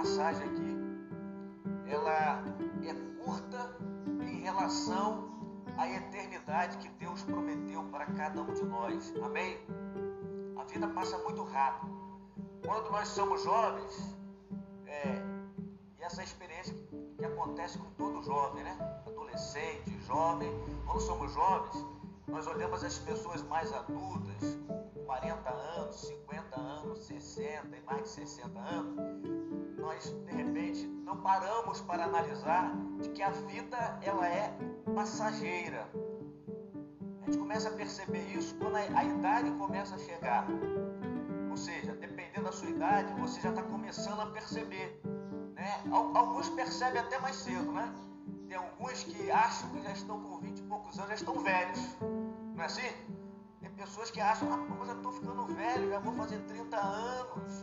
passagem aqui, ela é curta em relação à eternidade que Deus prometeu para cada um de nós. Amém? A vida passa muito rápido. Quando nós somos jovens, é, e essa experiência que acontece com todo jovem, né? Adolescente, jovem, quando somos jovens, nós olhamos as pessoas mais adultas, 40 anos, 50 anos, 60 e mais de 60 anos, nós de repente não paramos para analisar de que a vida ela é passageira. A gente começa a perceber isso quando a, a idade começa a chegar. Ou seja, dependendo da sua idade, você já está começando a perceber. Né? Alguns percebem até mais cedo, né? Tem alguns que acham que já estão com 20 e poucos anos, já estão velhos. Não é assim? Tem pessoas que acham, ah, eu já estou ficando velho, já vou fazer 30 anos,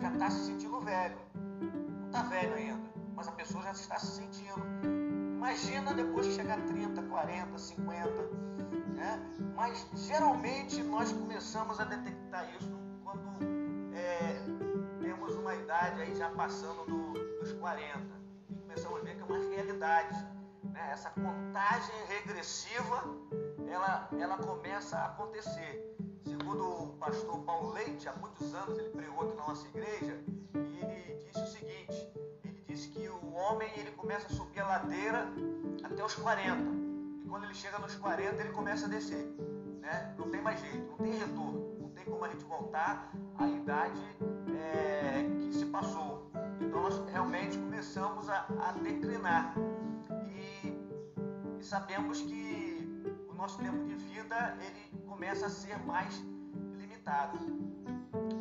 já está se sentindo velho. Está velho ainda, mas a pessoa já está se sentindo. Imagina depois que chegar a 30, 40, 50. Né? Mas geralmente nós começamos a detectar isso quando é, temos uma idade aí já passando do, dos 40. E começamos a ver que é uma realidade. Né? Essa contagem regressiva ela, ela começa a acontecer. Segundo o pastor Paulo Leite, há muitos anos ele pregou aqui na nossa igreja, e ele disse o seguinte, começa a subir a ladeira até os 40. E quando ele chega nos 40, ele começa a descer. Né? Não tem mais jeito, não tem retorno, não tem como a gente voltar à idade é, que se passou. Então nós realmente começamos a, a declinar. E, e sabemos que nosso tempo de vida ele começa a ser mais limitado.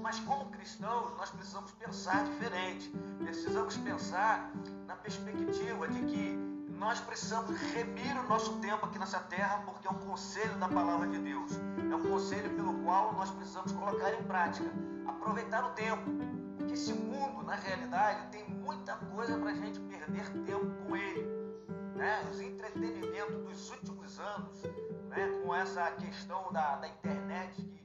Mas como cristãos, nós precisamos pensar diferente. Precisamos pensar na perspectiva de que nós precisamos remir o nosso tempo aqui nessa terra, porque é um conselho da palavra de Deus. É um conselho pelo qual nós precisamos colocar em prática. Aproveitar o tempo. Porque esse mundo, na realidade, tem muita coisa para a gente perder tempo com ele. Né? Os entretenimentos dos últimos anos, né, com essa questão da, da internet que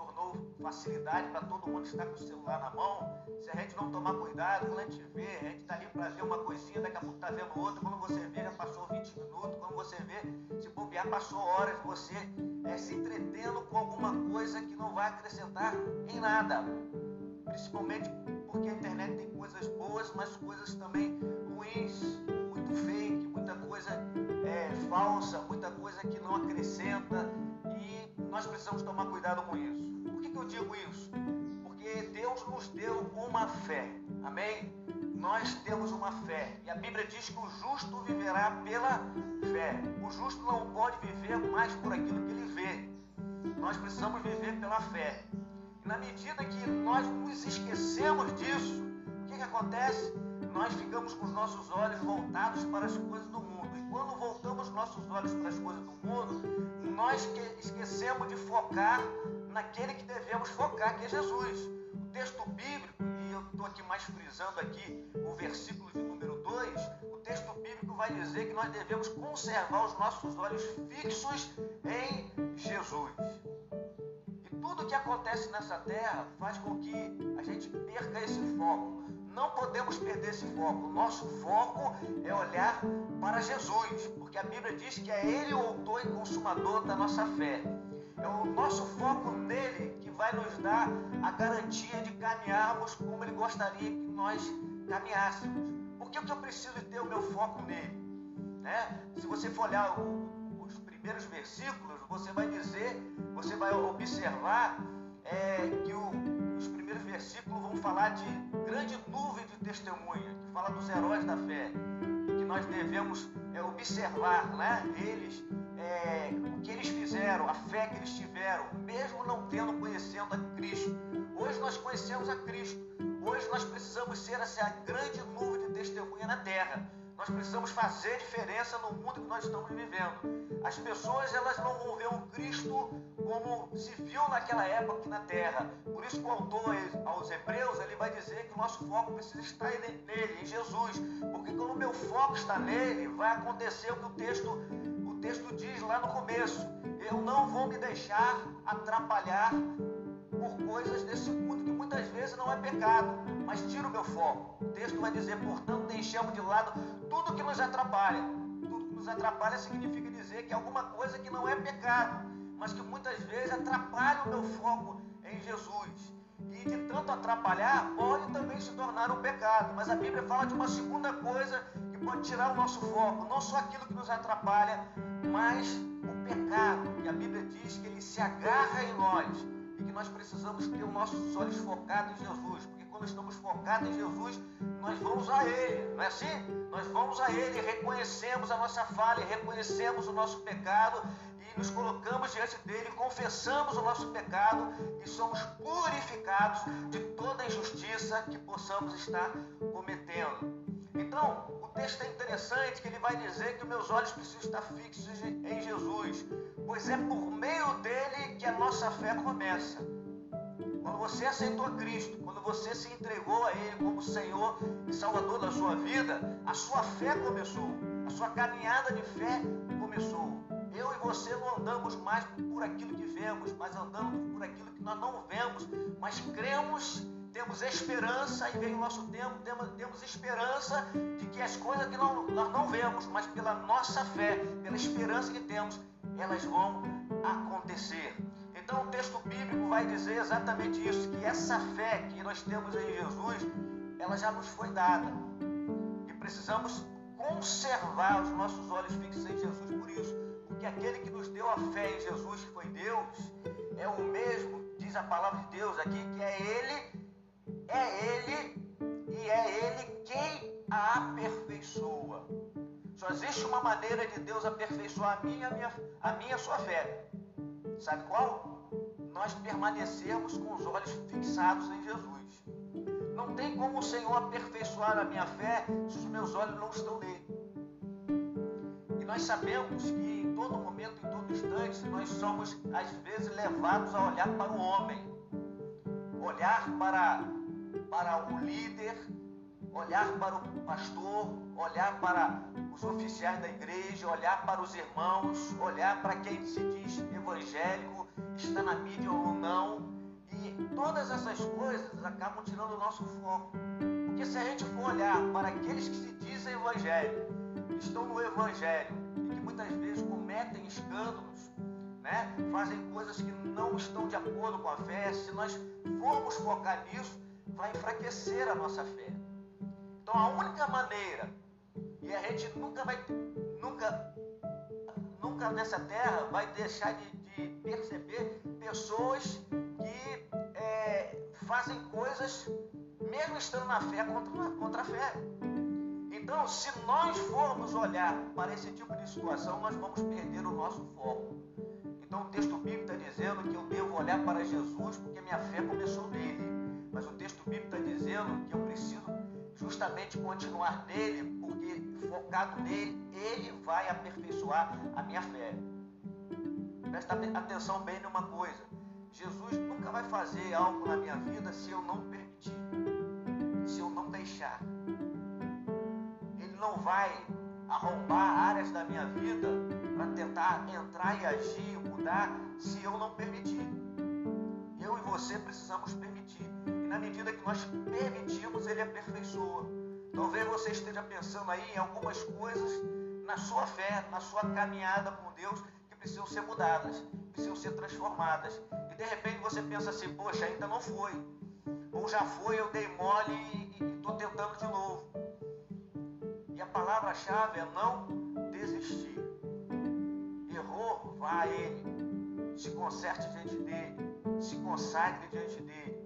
tornou facilidade para todo mundo estar com o celular na mão, se a gente não tomar cuidado, quando a gente vê, a gente está ali para ver uma coisinha, daqui a pouco está vendo outra, quando você vê já passou 20 minutos, quando você vê, se bobear, passou horas, você é, se entretendo com alguma coisa que não vai acrescentar em nada. Principalmente porque a internet tem coisas boas, mas coisas também ruins, muito fake, muita coisa é, falsa, muita coisa que não acrescenta nós precisamos tomar cuidado com isso. Por que, que eu digo isso? Porque Deus nos deu uma fé, amém? Nós temos uma fé e a Bíblia diz que o justo viverá pela fé. O justo não pode viver mais por aquilo que ele vê. Nós precisamos viver pela fé. E na medida que nós nos esquecemos disso, o que, que acontece? Nós ficamos com os nossos olhos voltados para as coisas do mundo nossos olhos para as coisas do mundo, nós esquecemos de focar naquele que devemos focar, que é Jesus. O texto bíblico, e eu estou aqui mais frisando aqui o versículo de número 2, o texto bíblico vai dizer que nós devemos conservar os nossos olhos fixos em Jesus. E tudo que acontece nessa terra faz com que a gente perca esse foco. Não podemos perder esse foco. Nosso foco é olhar para Jesus, porque a Bíblia diz que é Ele o autor e consumador da nossa fé. É o nosso foco nele que vai nos dar a garantia de caminharmos como Ele gostaria que nós caminhássemos. Por que, eu preciso ter o meu foco nele? Né? Se você for olhar os primeiros versículos, você vai dizer, você vai observar é, que o, primeiros versículos vão falar de grande nuvem de testemunha, que fala dos heróis da fé, que nós devemos é, observar né, eles, é, o que eles fizeram, a fé que eles tiveram, mesmo não tendo conhecendo a Cristo. Hoje nós conhecemos a Cristo. Hoje nós precisamos ser essa grande nuvem de testemunha na terra. Nós precisamos fazer diferença no mundo que nós estamos vivendo. As pessoas elas não vão ver o Cristo como se viu naquela época na Terra. Por isso que o autor aos Hebreus ele vai dizer que o nosso foco precisa estar nele, em Jesus, porque quando o meu foco está nele, vai acontecer o que o texto o texto diz lá no começo. Eu não vou me deixar atrapalhar por coisas desse mundo que muitas vezes não é pecado, mas tira o meu foco. O texto vai dizer, portanto, deixamos de lado tudo que nos atrapalha. Tudo que nos atrapalha significa dizer que alguma coisa que não é pecado, mas que muitas vezes atrapalha o meu foco em Jesus. E de tanto atrapalhar, pode também se tornar um pecado. Mas a Bíblia fala de uma segunda coisa que pode tirar o nosso foco, não só aquilo que nos atrapalha, mas o pecado, que a Bíblia diz que ele se agarra em nós e que nós precisamos ter os nossos olhos focados em Jesus, porque estamos focados em Jesus, nós vamos a Ele, não é assim? Nós vamos a Ele, reconhecemos a nossa falha, reconhecemos o nosso pecado e nos colocamos diante dele, confessamos o nosso pecado e somos purificados de toda injustiça que possamos estar cometendo. Então, o texto é interessante que ele vai dizer que meus olhos precisam estar fixos em Jesus, pois é por meio dele que a nossa fé começa. Quando você aceitou a Cristo, quando você se entregou a Ele como Senhor e Salvador da sua vida, a sua fé começou, a sua caminhada de fé começou. Eu e você não andamos mais por aquilo que vemos, mas andamos por aquilo que nós não vemos, mas cremos temos esperança e vem o nosso tempo, temos, esperança de que as coisas que não, nós não vemos, mas pela nossa fé, pela esperança que temos, elas vão acontecer. Então o texto bíblico vai dizer exatamente isso, que essa fé que nós temos em Jesus, ela já nos foi dada. E precisamos conservar os nossos olhos fixos em Jesus por isso. Porque aquele que nos deu a fé em Jesus, que foi Deus, é o mesmo, diz a palavra de Deus aqui, que é Ele é Ele e é Ele quem a aperfeiçoa. Só existe uma maneira de Deus aperfeiçoar a minha, a minha, a minha sua fé. Sabe qual? Nós permanecemos com os olhos fixados em Jesus. Não tem como o Senhor aperfeiçoar a minha fé se os meus olhos não estão nele. E nós sabemos que em todo momento, em todo instante, nós somos às vezes levados a olhar para o homem, olhar para para o líder, olhar para o pastor, olhar para os oficiais da igreja, olhar para os irmãos, olhar para quem se diz evangélico, está na mídia ou não. E todas essas coisas acabam tirando o nosso foco. Porque se a gente for olhar para aqueles que se dizem evangélicos, estão no evangelho e que muitas vezes cometem escândalos, né? fazem coisas que não estão de acordo com a fé, se nós formos focar nisso, vai enfraquecer a nossa fé. Então a única maneira, e a gente nunca vai, nunca, nunca nessa terra vai deixar de, de perceber pessoas que é, fazem coisas, mesmo estando na fé, contra, contra a fé. Então, se nós formos olhar para esse tipo de situação, nós vamos perder o nosso foco. Então, o texto bíblico está dizendo que eu devo olhar para Jesus porque minha fé começou nele. Mas o texto bíblico está dizendo que eu preciso justamente continuar nele, porque focado nele, ele vai aperfeiçoar a minha fé. Presta atenção bem numa coisa: Jesus nunca vai fazer algo na minha vida se eu não permitir, se eu não deixar. Ele não vai arrombar áreas da minha vida para tentar entrar e agir, mudar, se eu não permitir. Eu e você precisamos permitir na medida que nós permitimos, Ele aperfeiçoa. Talvez você esteja pensando aí em algumas coisas na sua fé, na sua caminhada com Deus, que precisam ser mudadas, precisam ser transformadas. E de repente você pensa assim: poxa, ainda não foi. Ou já foi, eu dei mole e estou tentando de novo. E a palavra-chave é não desistir. Errou, vá a Ele. Se conserte diante dele. Se consagre diante dele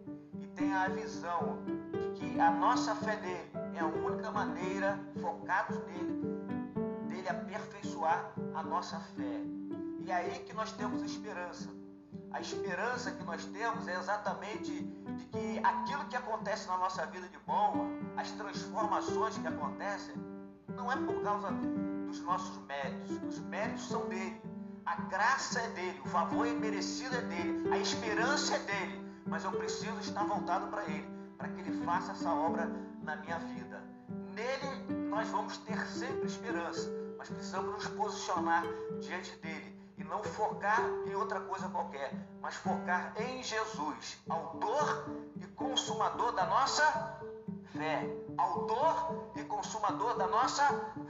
tenha a visão de que a nossa fé nele é a única maneira, focados nele, dele aperfeiçoar a nossa fé. E é aí que nós temos esperança. A esperança que nós temos é exatamente de que aquilo que acontece na nossa vida de bom, as transformações que acontecem, não é por causa dos nossos méritos. Os méritos são dele. A graça é dele, o favor é merecido é dele, a esperança é dele mas eu preciso estar voltado para Ele, para que Ele faça essa obra na minha vida. Nele nós vamos ter sempre esperança, mas precisamos nos posicionar diante dele. E não focar em outra coisa qualquer, mas focar em Jesus, autor e consumador da nossa fé. Autor e consumador da nossa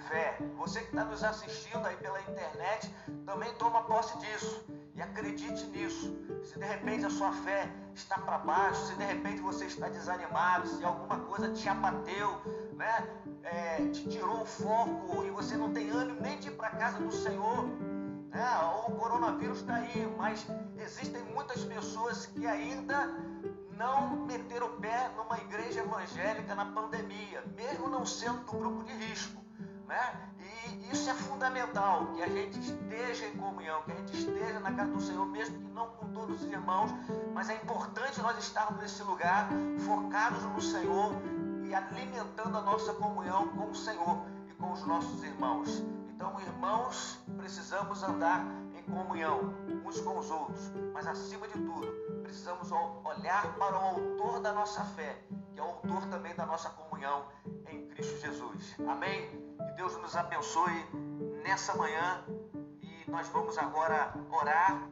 fé. Você que está nos assistindo aí pela internet, também toma posse disso e acredite nisso. Se de repente a sua fé está para baixo, se de repente você está desanimado, se alguma coisa te abateu, né? É, te tirou o foco e você não tem ânimo nem de ir para casa do Senhor, né? o coronavírus está aí, mas existem muitas pessoas que ainda não meteram o pé numa igreja evangélica na pandemia, mesmo não sendo do grupo de risco. Né? Isso é fundamental, que a gente esteja em comunhão, que a gente esteja na casa do Senhor, mesmo que não com todos os irmãos, mas é importante nós estarmos nesse lugar, focados no Senhor e alimentando a nossa comunhão com o Senhor e com os nossos irmãos. Então, irmãos, precisamos andar em comunhão uns com os outros, mas acima de tudo, precisamos olhar para o autor da nossa fé, que é o autor também da nossa comunhão em Cristo Jesus. Amém? Deus nos abençoe nessa manhã e nós vamos agora orar